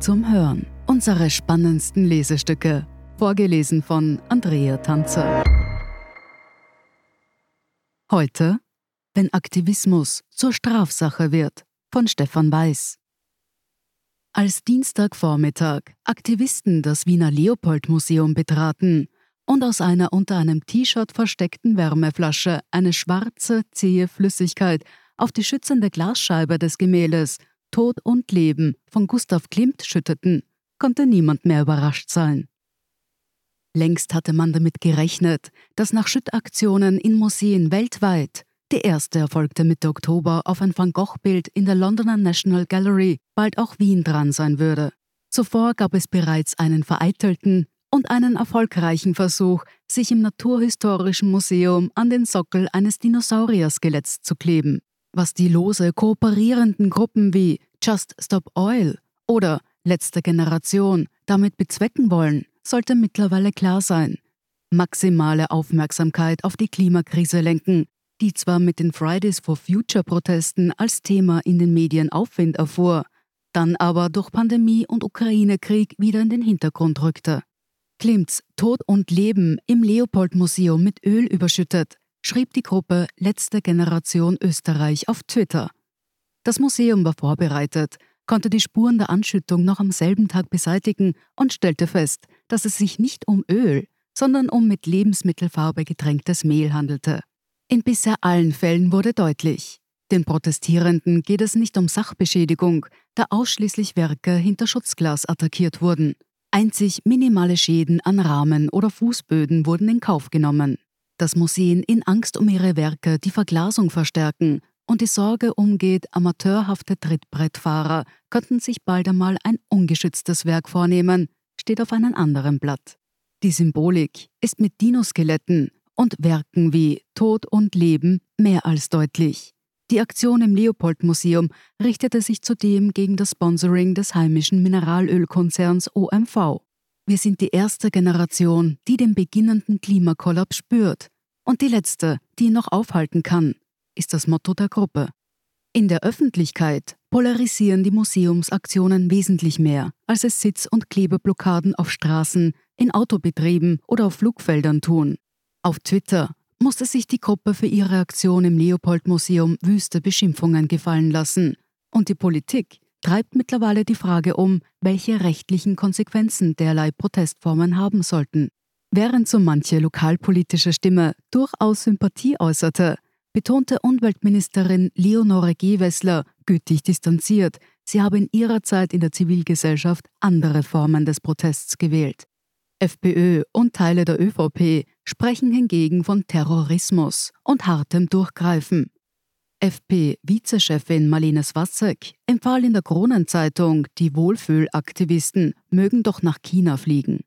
Zum Hören. Unsere spannendsten Lesestücke. Vorgelesen von Andrea Tanzer. Heute, wenn Aktivismus zur Strafsache wird, von Stefan Weiß. Als Dienstagvormittag Aktivisten das Wiener Leopold-Museum betraten und aus einer unter einem T-Shirt versteckten Wärmeflasche eine schwarze, zähe Flüssigkeit auf die schützende Glasscheibe des Gemäldes Tod und Leben von Gustav Klimt schütteten, konnte niemand mehr überrascht sein. Längst hatte man damit gerechnet, dass nach Schüttaktionen in Museen weltweit die erste erfolgte Mitte Oktober auf ein Van Gogh-Bild in der Londoner National Gallery bald auch Wien dran sein würde. Zuvor gab es bereits einen vereitelten und einen erfolgreichen Versuch, sich im Naturhistorischen Museum an den Sockel eines Dinosaurier-Skeletts zu kleben was die lose kooperierenden Gruppen wie Just Stop Oil oder Letzte Generation damit bezwecken wollen, sollte mittlerweile klar sein. Maximale Aufmerksamkeit auf die Klimakrise lenken, die zwar mit den Fridays for Future Protesten als Thema in den Medien Aufwind erfuhr, dann aber durch Pandemie und Ukraine-Krieg wieder in den Hintergrund rückte. Klimts Tod und Leben im Leopold-Museum mit Öl überschüttet, schrieb die Gruppe Letzte Generation Österreich auf Twitter. Das Museum war vorbereitet, konnte die Spuren der Anschüttung noch am selben Tag beseitigen und stellte fest, dass es sich nicht um Öl, sondern um mit Lebensmittelfarbe getränktes Mehl handelte. In bisher allen Fällen wurde deutlich, den Protestierenden geht es nicht um Sachbeschädigung, da ausschließlich Werke hinter Schutzglas attackiert wurden. Einzig minimale Schäden an Rahmen oder Fußböden wurden in Kauf genommen dass Museen in Angst um ihre Werke die Verglasung verstärken und die Sorge umgeht, amateurhafte Trittbrettfahrer könnten sich bald einmal ein ungeschütztes Werk vornehmen, steht auf einem anderen Blatt. Die Symbolik ist mit Dinoskeletten und Werken wie Tod und Leben mehr als deutlich. Die Aktion im Leopold-Museum richtete sich zudem gegen das Sponsoring des heimischen Mineralölkonzerns OMV. Wir sind die erste Generation, die den beginnenden Klimakollaps spürt. Und die letzte, die ihn noch aufhalten kann, ist das Motto der Gruppe. In der Öffentlichkeit polarisieren die Museumsaktionen wesentlich mehr, als es Sitz- und Klebeblockaden auf Straßen, in Autobetrieben oder auf Flugfeldern tun. Auf Twitter musste sich die Gruppe für ihre Aktion im Leopold-Museum wüste Beschimpfungen gefallen lassen. Und die Politik treibt mittlerweile die Frage um, welche rechtlichen Konsequenzen derlei Protestformen haben sollten. Während so manche lokalpolitische Stimme durchaus Sympathie äußerte, betonte Umweltministerin Leonore Gewessler gütig distanziert, sie habe in ihrer Zeit in der Zivilgesellschaft andere Formen des Protests gewählt. FPÖ und Teile der ÖVP sprechen hingegen von Terrorismus und hartem Durchgreifen. FP-Vizechefin Marlene Swatzek empfahl in der Kronenzeitung, die Wohlfühlaktivisten mögen doch nach China fliegen.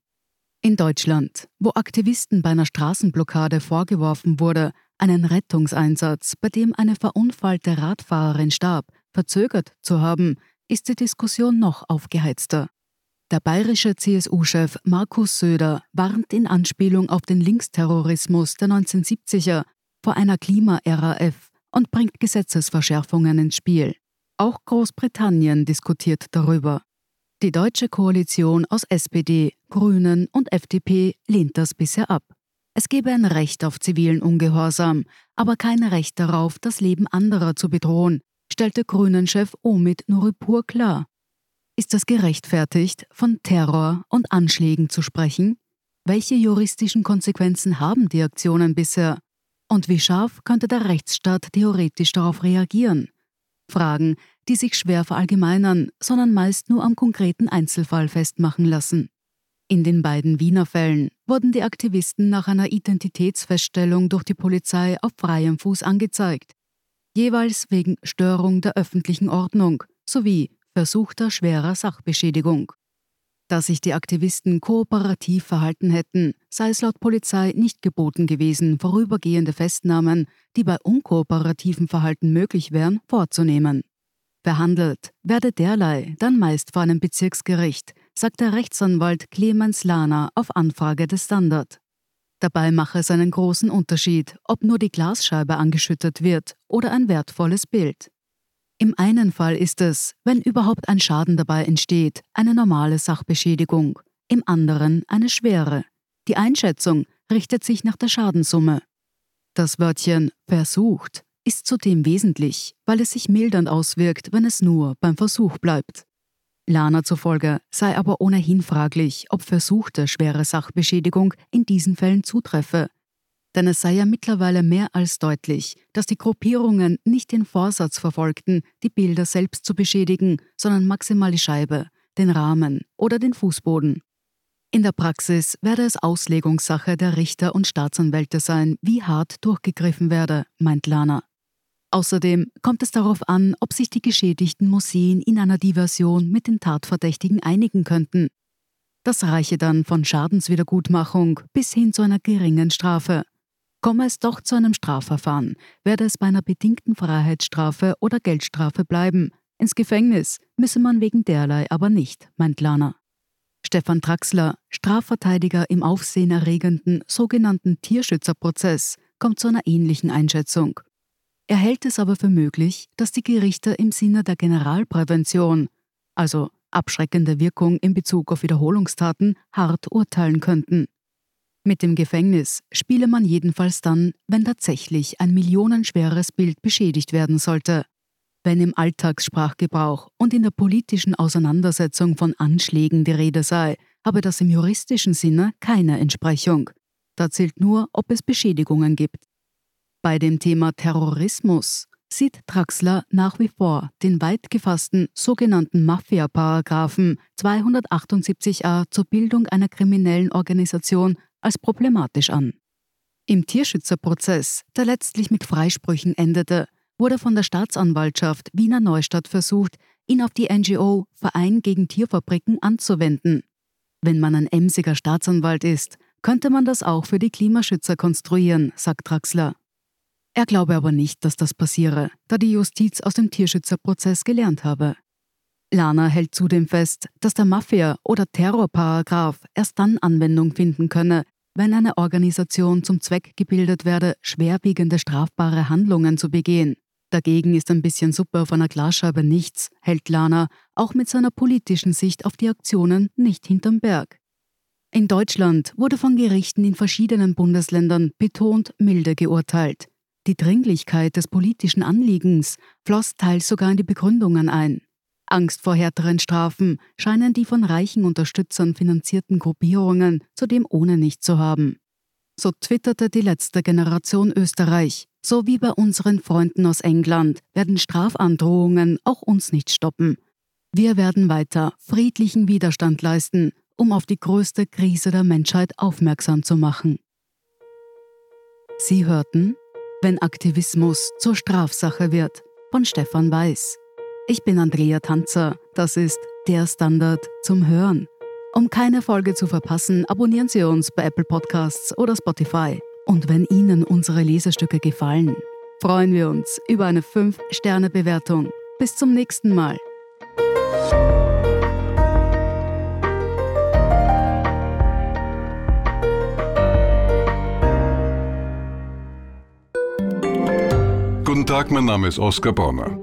In Deutschland, wo Aktivisten bei einer Straßenblockade vorgeworfen wurde, einen Rettungseinsatz, bei dem eine verunfallte Radfahrerin starb, verzögert zu haben, ist die Diskussion noch aufgeheizter. Der bayerische CSU-Chef Markus Söder warnt in Anspielung auf den Linksterrorismus der 1970er vor einer Klima-RAF und bringt Gesetzesverschärfungen ins Spiel. Auch Großbritannien diskutiert darüber. Die deutsche Koalition aus SPD, Grünen und FDP lehnt das bisher ab. Es gebe ein Recht auf zivilen Ungehorsam, aber kein Recht darauf, das Leben anderer zu bedrohen, stellte Grünen-Chef Omid Nuripur klar. Ist es gerechtfertigt, von Terror und Anschlägen zu sprechen? Welche juristischen Konsequenzen haben die Aktionen bisher? Und wie scharf könnte der Rechtsstaat theoretisch darauf reagieren? Fragen, die sich schwer verallgemeinern, sondern meist nur am konkreten Einzelfall festmachen lassen. In den beiden Wiener Fällen wurden die Aktivisten nach einer Identitätsfeststellung durch die Polizei auf freiem Fuß angezeigt, jeweils wegen Störung der öffentlichen Ordnung sowie versuchter schwerer Sachbeschädigung. Da sich die Aktivisten kooperativ verhalten hätten, sei es laut Polizei nicht geboten gewesen, vorübergehende Festnahmen, die bei unkooperativen Verhalten möglich wären, vorzunehmen. Behandelt werde derlei dann meist vor einem Bezirksgericht, sagt der Rechtsanwalt Clemens Lahner auf Anfrage des Standard. Dabei mache es einen großen Unterschied, ob nur die Glasscheibe angeschüttet wird oder ein wertvolles Bild. Im einen Fall ist es, wenn überhaupt ein Schaden dabei entsteht, eine normale Sachbeschädigung, im anderen eine schwere. Die Einschätzung richtet sich nach der Schadenssumme. Das Wörtchen versucht ist zudem wesentlich, weil es sich mildernd auswirkt, wenn es nur beim Versuch bleibt. Lana zufolge sei aber ohnehin fraglich, ob versuchte schwere Sachbeschädigung in diesen Fällen zutreffe. Denn es sei ja mittlerweile mehr als deutlich, dass die Gruppierungen nicht den Vorsatz verfolgten, die Bilder selbst zu beschädigen, sondern maximal die Scheibe, den Rahmen oder den Fußboden. In der Praxis werde es Auslegungssache der Richter und Staatsanwälte sein, wie hart durchgegriffen werde, meint Lana. Außerdem kommt es darauf an, ob sich die geschädigten Museen in einer Diversion mit den Tatverdächtigen einigen könnten. Das reiche dann von Schadenswiedergutmachung bis hin zu einer geringen Strafe. Komme es doch zu einem Strafverfahren, werde es bei einer bedingten Freiheitsstrafe oder Geldstrafe bleiben. Ins Gefängnis müsse man wegen derlei aber nicht, meint Lana. Stefan Traxler, Strafverteidiger im aufsehenerregenden sogenannten Tierschützerprozess, kommt zu einer ähnlichen Einschätzung. Er hält es aber für möglich, dass die Gerichte im Sinne der Generalprävention, also abschreckende Wirkung in Bezug auf Wiederholungstaten, hart urteilen könnten. Mit dem Gefängnis spiele man jedenfalls dann, wenn tatsächlich ein millionenschweres Bild beschädigt werden sollte. Wenn im Alltagssprachgebrauch und in der politischen Auseinandersetzung von Anschlägen die Rede sei, habe das im juristischen Sinne keine Entsprechung. Da zählt nur, ob es Beschädigungen gibt. Bei dem Thema Terrorismus sieht Traxler nach wie vor den weit gefassten sogenannten Mafia-Paragraphen 278a zur Bildung einer kriminellen Organisation als problematisch an. Im Tierschützerprozess, der letztlich mit Freisprüchen endete, wurde von der Staatsanwaltschaft Wiener Neustadt versucht, ihn auf die NGO Verein gegen Tierfabriken anzuwenden. Wenn man ein emsiger Staatsanwalt ist, könnte man das auch für die Klimaschützer konstruieren, sagt Traxler. Er glaube aber nicht, dass das passiere, da die Justiz aus dem Tierschützerprozess gelernt habe. Lana hält zudem fest, dass der Mafia- oder Terrorparagraph erst dann Anwendung finden könne, wenn eine Organisation zum Zweck gebildet werde, schwerwiegende strafbare Handlungen zu begehen. Dagegen ist ein bisschen Suppe auf einer Glasscheibe nichts, hält Lana, auch mit seiner politischen Sicht auf die Aktionen nicht hinterm Berg. In Deutschland wurde von Gerichten in verschiedenen Bundesländern betont milde geurteilt. Die Dringlichkeit des politischen Anliegens floss teils sogar in die Begründungen ein. Angst vor härteren Strafen scheinen die von reichen Unterstützern finanzierten Gruppierungen zudem ohne nicht zu haben. So twitterte die letzte Generation Österreich. So wie bei unseren Freunden aus England werden Strafandrohungen auch uns nicht stoppen. Wir werden weiter friedlichen Widerstand leisten, um auf die größte Krise der Menschheit aufmerksam zu machen. Sie hörten wenn Aktivismus zur Strafsache wird, von Stefan Weiß. Ich bin Andrea Tanzer, das ist der Standard zum Hören. Um keine Folge zu verpassen, abonnieren Sie uns bei Apple Podcasts oder Spotify. Und wenn Ihnen unsere Lesestücke gefallen, freuen wir uns über eine 5-Sterne-Bewertung. Bis zum nächsten Mal. Guten Tag, mein Name ist Oskar Bonner.